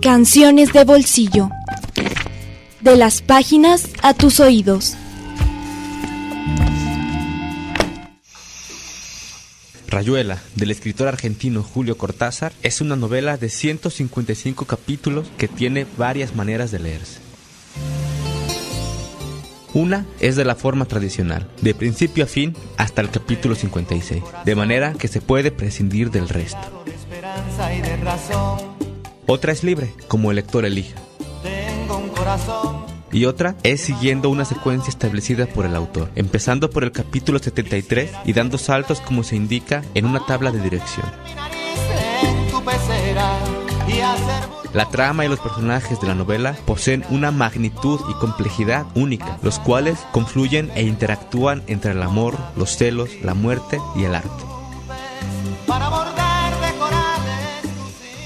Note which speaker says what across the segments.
Speaker 1: Canciones de bolsillo. De las páginas a tus oídos.
Speaker 2: Rayuela, del escritor argentino Julio Cortázar, es una novela de 155 capítulos que tiene varias maneras de leerse. Una es de la forma tradicional, de principio a fin hasta el capítulo 56, de manera que se puede prescindir del resto. Otra es libre, como el lector elija. Y otra es siguiendo una secuencia establecida por el autor, empezando por el capítulo 73 y dando saltos como se indica en una tabla de dirección. La trama y los personajes de la novela poseen una magnitud y complejidad única, los cuales confluyen e interactúan entre el amor, los celos, la muerte y el arte.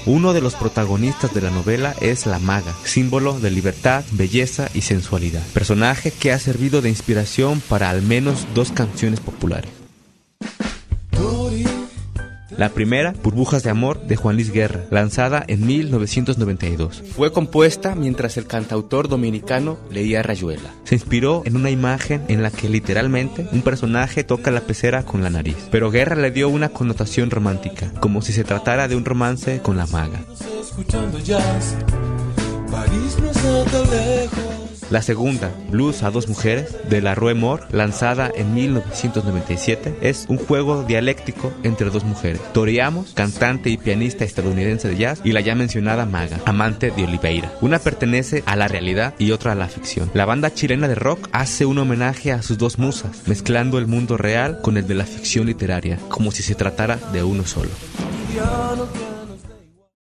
Speaker 2: Uno de los protagonistas de la novela es la maga, símbolo de libertad, belleza y sensualidad, personaje que ha servido de inspiración para al menos dos canciones populares. La primera, Burbujas de Amor, de Juan Luis Guerra, lanzada en 1992. Fue compuesta mientras el cantautor dominicano leía Rayuela. Se inspiró en una imagen en la que literalmente un personaje toca la pecera con la nariz. Pero Guerra le dio una connotación romántica, como si se tratara de un romance con la maga. La segunda, Blues a dos mujeres, de la Rue Mort, lanzada en 1997, es un juego dialéctico entre dos mujeres. Tori Amos, cantante y pianista estadounidense de jazz, y la ya mencionada Maga, amante de Oliveira. Una pertenece a la realidad y otra a la ficción. La banda chilena de rock hace un homenaje a sus dos musas, mezclando el mundo real con el de la ficción literaria, como si se tratara de uno solo.